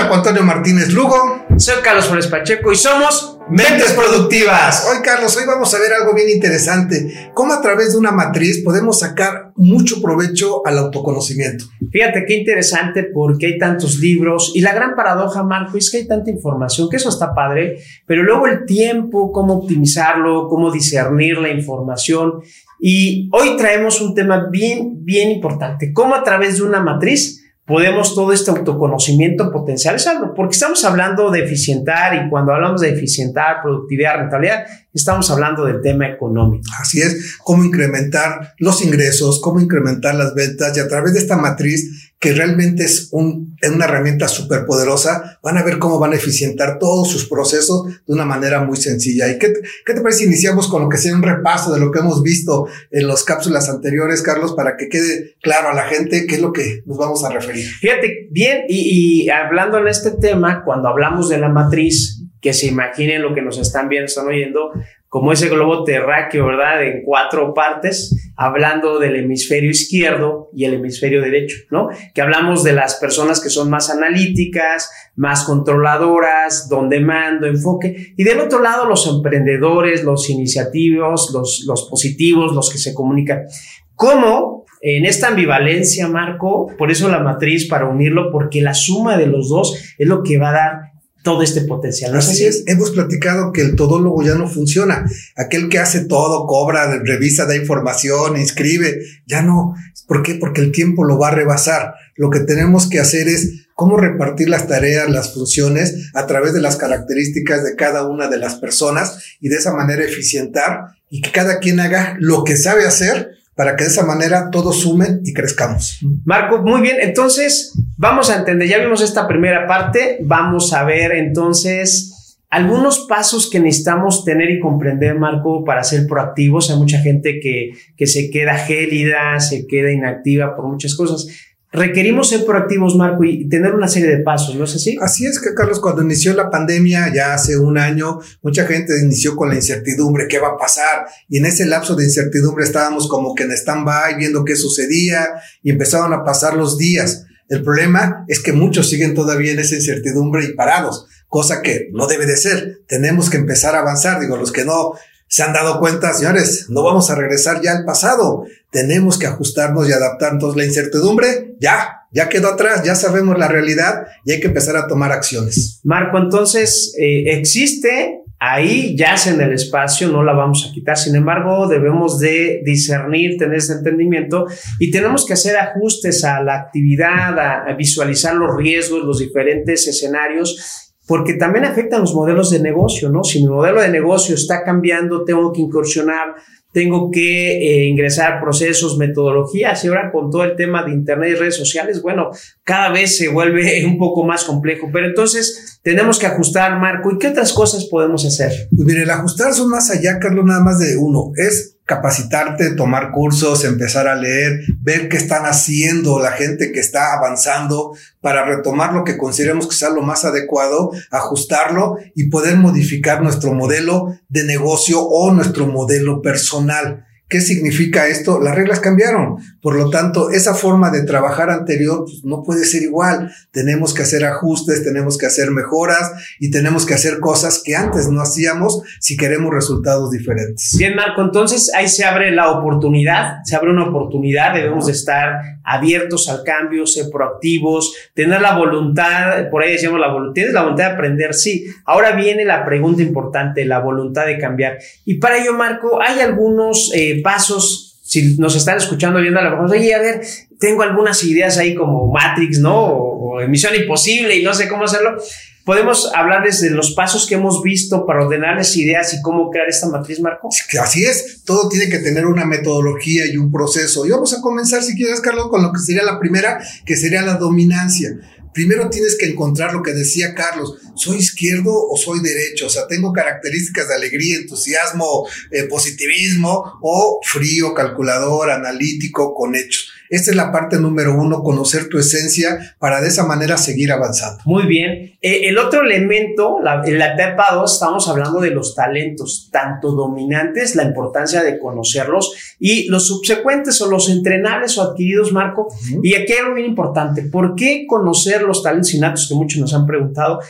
Marco Antonio Martínez Lugo. Soy Carlos Flores Pacheco y somos Mentes Productivas. Hoy, Carlos, hoy vamos a ver algo bien interesante. Cómo a través de una matriz podemos sacar mucho provecho al autoconocimiento. Fíjate qué interesante porque hay tantos libros y la gran paradoja, Marco, es que hay tanta información, que eso está padre, pero luego el tiempo, cómo optimizarlo, cómo discernir la información. Y hoy traemos un tema bien, bien importante, cómo a través de una matriz podemos todo este autoconocimiento potencializarlo, porque estamos hablando de eficientar y cuando hablamos de eficientar, productividad, rentabilidad, estamos hablando del tema económico. Así es, cómo incrementar los ingresos, cómo incrementar las ventas y a través de esta matriz que realmente es un, una herramienta súper poderosa, van a ver cómo van a eficientar todos sus procesos de una manera muy sencilla. ¿Y qué, qué te parece iniciamos con lo que sea un repaso de lo que hemos visto en las cápsulas anteriores, Carlos, para que quede claro a la gente qué es lo que nos vamos a referir? Fíjate, bien, y, y hablando en este tema, cuando hablamos de la matriz, que se imaginen lo que nos están viendo, están oyendo, como ese globo terráqueo, ¿verdad? En cuatro partes, hablando del hemisferio izquierdo y el hemisferio derecho, ¿no? Que hablamos de las personas que son más analíticas, más controladoras, donde mando, enfoque, y del otro lado los emprendedores, los iniciativos, los, los positivos, los que se comunican. ¿Cómo? En esta ambivalencia, Marco, por eso la matriz para unirlo, porque la suma de los dos es lo que va a dar todo este potencial. Así es, hemos platicado que el todólogo ya no funciona. Aquel que hace todo, cobra, revisa, da información, inscribe, ya no. ¿Por qué? Porque el tiempo lo va a rebasar. Lo que tenemos que hacer es cómo repartir las tareas, las funciones a través de las características de cada una de las personas y de esa manera eficientar y que cada quien haga lo que sabe hacer para que de esa manera todos sumen y crezcamos. Marco, muy bien, entonces vamos a entender, ya vimos esta primera parte, vamos a ver entonces algunos pasos que necesitamos tener y comprender, Marco, para ser proactivos. Hay mucha gente que, que se queda gélida, se queda inactiva por muchas cosas requerimos ser proactivos, Marco, y tener una serie de pasos, ¿no es así? Así es que, Carlos, cuando inició la pandemia, ya hace un año, mucha gente inició con la incertidumbre, ¿qué va a pasar? Y en ese lapso de incertidumbre estábamos como que en stand-by, viendo qué sucedía, y empezaron a pasar los días. El problema es que muchos siguen todavía en esa incertidumbre y parados, cosa que no debe de ser. Tenemos que empezar a avanzar. Digo, los que no se han dado cuenta, señores, no vamos a regresar ya al pasado. Tenemos que ajustarnos y adaptarnos. La incertidumbre ya, ya quedó atrás, ya sabemos la realidad y hay que empezar a tomar acciones. Marco, entonces eh, existe, ahí yace en el espacio, no la vamos a quitar. Sin embargo, debemos de discernir, tener ese entendimiento y tenemos que hacer ajustes a la actividad, a visualizar los riesgos, los diferentes escenarios porque también afectan los modelos de negocio, ¿no? Si mi modelo de negocio está cambiando, tengo que incursionar, tengo que eh, ingresar procesos, metodologías y ahora con todo el tema de Internet y redes sociales, bueno, cada vez se vuelve un poco más complejo, pero entonces tenemos que ajustar, Marco, ¿y qué otras cosas podemos hacer? Pues mire, el ajustar son más allá, Carlos, nada más de uno, es capacitarte, tomar cursos, empezar a leer, ver qué están haciendo la gente que está avanzando para retomar lo que consideremos que sea lo más adecuado, ajustarlo y poder modificar nuestro modelo de negocio o nuestro modelo personal. ¿Qué significa esto? Las reglas cambiaron. Por lo tanto, esa forma de trabajar anterior pues, no puede ser igual. Tenemos que hacer ajustes, tenemos que hacer mejoras y tenemos que hacer cosas que antes no hacíamos si queremos resultados diferentes. Bien, Marco, entonces ahí se abre la oportunidad, se abre una oportunidad, debemos de estar abiertos al cambio, ser proactivos, tener la voluntad, por ahí decíamos la voluntad, tienes la voluntad de aprender, sí. Ahora viene la pregunta importante, la voluntad de cambiar. Y para ello, Marco, hay algunos... Eh, pasos, si nos están escuchando viendo a lo mejor, oye, a ver, tengo algunas ideas ahí como Matrix, ¿no? O, o Misión Imposible y no sé cómo hacerlo. Podemos hablarles de los pasos que hemos visto para ordenarles ideas y cómo crear esta matriz, Marco. Así es, todo tiene que tener una metodología y un proceso. Y vamos a comenzar, si quieres, Carlos, con lo que sería la primera, que sería la dominancia. Primero tienes que encontrar lo que decía Carlos, soy izquierdo o soy derecho, o sea, tengo características de alegría, entusiasmo, eh, positivismo o frío, calculador, analítico, con hechos. Esta es la parte número uno, conocer tu esencia para de esa manera seguir avanzando. Muy bien. Eh, el otro elemento, la, en la etapa 2, estamos hablando de los talentos, tanto dominantes, la importancia de conocerlos, y los subsecuentes o los entrenables o adquiridos, Marco. Y aquí hay algo bien importante. ¿Por qué conocer los talentos innatos que muchos nos han preguntado?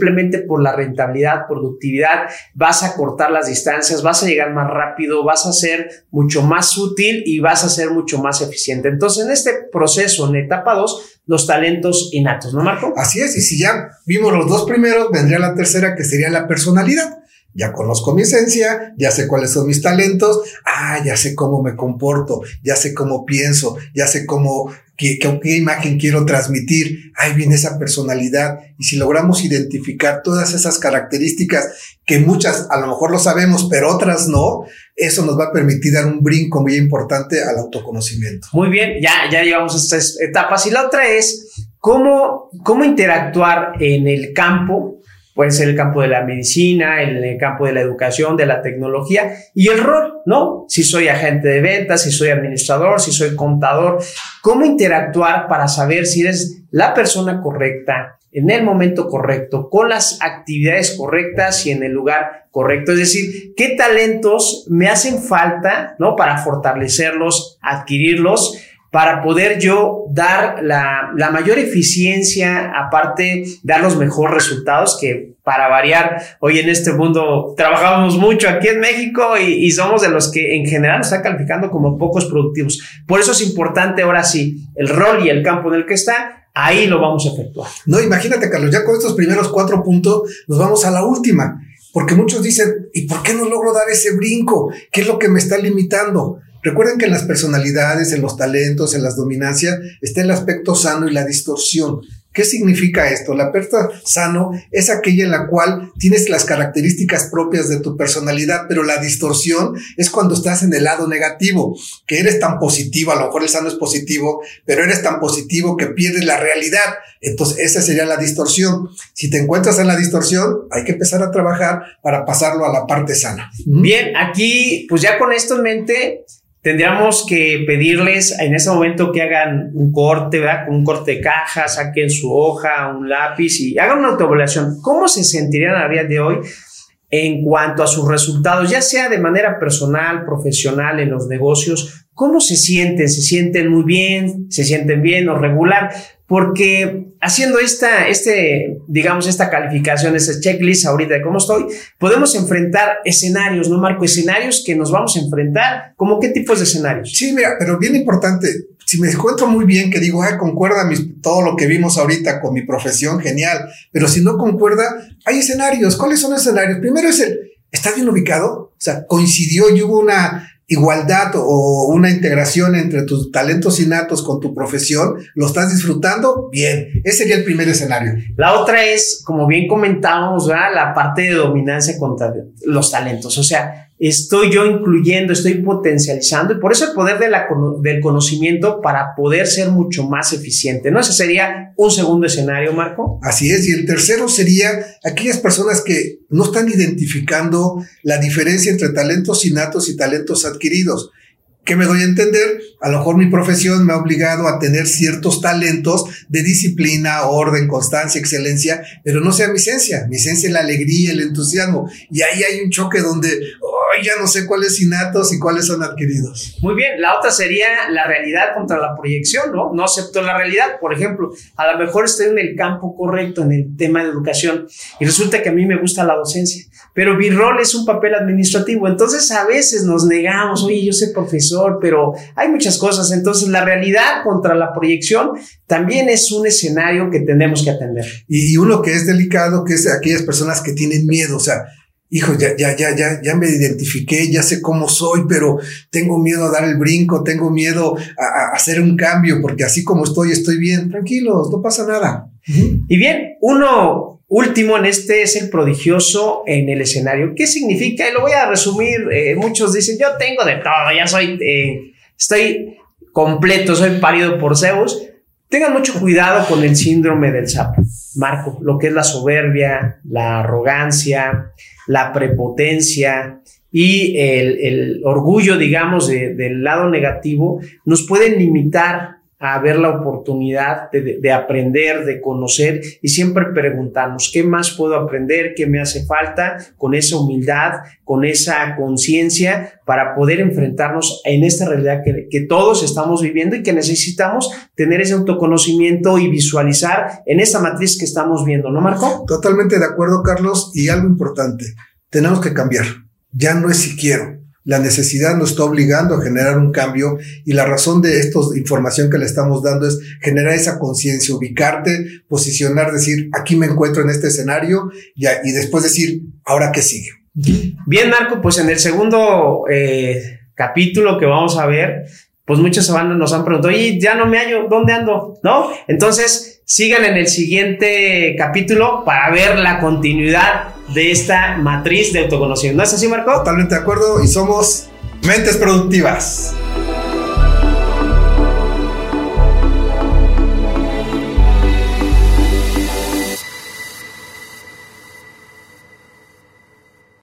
Simplemente por la rentabilidad, productividad, vas a cortar las distancias, vas a llegar más rápido, vas a ser mucho más útil y vas a ser mucho más eficiente. Entonces, en este proceso, en etapa 2, los talentos innatos, ¿no, Marco? Así es, y si ya vimos los dos primeros, vendría la tercera, que sería la personalidad. Ya conozco mi esencia, ya sé cuáles son mis talentos, ah, ya sé cómo me comporto, ya sé cómo pienso, ya sé cómo qué, imagen quiero transmitir. Ahí viene esa personalidad. Y si logramos identificar todas esas características que muchas a lo mejor lo sabemos, pero otras no, eso nos va a permitir dar un brinco muy importante al autoconocimiento. Muy bien, ya, ya llevamos estas etapas. Y la otra es cómo, cómo interactuar en el campo puede ser el campo de la medicina, en el campo de la educación, de la tecnología y el rol, ¿no? Si soy agente de ventas, si soy administrador, si soy contador, cómo interactuar para saber si eres la persona correcta en el momento correcto, con las actividades correctas y en el lugar correcto. Es decir, qué talentos me hacen falta, ¿no? Para fortalecerlos, adquirirlos para poder yo dar la, la, mayor eficiencia, aparte dar los mejores resultados que para variar, hoy en este mundo trabajamos mucho aquí en México y, somos de los que en general nos está calificando como pocos productivos. Por eso es importante ahora sí el rol y el campo en el que está, ahí lo vamos a efectuar. No, imagínate Carlos, ya con estos primeros cuatro puntos nos vamos a la última, porque muchos dicen, ¿y por qué no logro dar ese brinco? ¿Qué es lo que me está limitando? Recuerden que en las personalidades, en los talentos, en las dominancias, está el aspecto sano y la distorsión. ¿Qué significa esto? La persona sano es aquella en la cual tienes las características propias de tu personalidad, pero la distorsión es cuando estás en el lado negativo, que eres tan positivo, a lo mejor el sano es positivo, pero eres tan positivo que pierdes la realidad. Entonces, esa sería la distorsión. Si te encuentras en la distorsión, hay que empezar a trabajar para pasarlo a la parte sana. Bien, aquí, pues ya con esto en mente, tendríamos que pedirles en ese momento que hagan un corte, ¿verdad? Un corte de caja, saquen su hoja, un lápiz y hagan una autoevaluación. ¿Cómo se sentirían a día de hoy en cuanto a sus resultados, ya sea de manera personal, profesional, en los negocios? ¿Cómo se sienten? ¿Se sienten muy bien? ¿Se sienten bien o regular? Porque haciendo esta, este, digamos, esta calificación, este checklist ahorita de cómo estoy, podemos enfrentar escenarios, ¿no, Marco? Escenarios que nos vamos a enfrentar, ¿cómo qué tipos de escenarios? Sí, mira, pero bien importante, si me encuentro muy bien, que digo, ah, concuerda todo lo que vimos ahorita con mi profesión, genial, pero si no concuerda, hay escenarios. ¿Cuáles son los escenarios? Primero es el, ¿estás bien ubicado? O sea, coincidió y hubo una igualdad o una integración entre tus talentos innatos con tu profesión, lo estás disfrutando, bien. Ese sería el primer escenario. La otra es, como bien comentábamos, la parte de dominancia contra los talentos. O sea, estoy yo incluyendo, estoy potencializando y por eso el poder de la, del conocimiento para poder ser mucho más eficiente, ¿no? Ese sería un segundo escenario, Marco. Así es, y el tercero sería aquellas personas que no están identificando la diferencia entre talentos innatos y talentos adquiridos. ¿Qué me doy a entender? A lo mejor mi profesión me ha obligado a tener ciertos talentos de disciplina, orden, constancia, excelencia, pero no sea mi esencia. Mi esencia es la alegría, el entusiasmo. Y ahí hay un choque donde, ya no sé cuáles innatos y cuáles son adquiridos. Muy bien, la otra sería la realidad contra la proyección, ¿no? No acepto la realidad. Por ejemplo, a lo mejor estoy en el campo correcto, en el tema de educación, y resulta que a mí me gusta la docencia, pero mi rol es un papel administrativo. Entonces a veces nos negamos, oye, yo soy profesor, pero hay muchas cosas. Entonces la realidad contra la proyección también es un escenario que tenemos que atender. Y, y uno que es delicado, que es aquellas personas que tienen miedo, o sea, hijo, ya, ya, ya, ya, ya me identifiqué, ya sé cómo soy, pero tengo miedo a dar el brinco, tengo miedo a, hacer un cambio, porque así como estoy, estoy bien. Tranquilos, no pasa nada. Y bien, uno último en este es el prodigioso en el escenario. ¿Qué significa? Y lo voy a resumir. Eh, muchos dicen, yo tengo de todo, ya soy, eh, estoy completo, soy parido por Zeus. Tengan mucho cuidado con el síndrome del sapo, Marco, lo que es la soberbia, la arrogancia, la prepotencia y el, orgullo, digamos, del lado negativo, nos pueden limitar a ver la oportunidad de, aprender, de conocer y siempre preguntarnos qué más puedo aprender, qué me hace falta, con esa humildad, con esa conciencia para poder enfrentarnos en esta realidad que, que, todos estamos viviendo y que necesitamos tener ese autoconocimiento y visualizar en esta matriz que estamos viendo, ¿no, Marco? Totalmente de acuerdo, Carlos, y algo importante, tenemos que cambiar, ya no es si quiero, la necesidad nos está obligando a generar un cambio y la razón de esta información que le estamos dando es generar esa conciencia, ubicarte, posicionar, decir, aquí me encuentro en este escenario y, y después decir, ahora qué sigue. Bien, Marco, pues en el segundo eh, capítulo que vamos a ver, pues muchos nos han preguntado, y ya no me hallo, ¿dónde ando? ¿No? Entonces, sigan en el siguiente capítulo para ver la continuidad de esta matriz de autoconocimiento. ¿No es así, Marco? Totalmente de acuerdo y somos mentes productivas.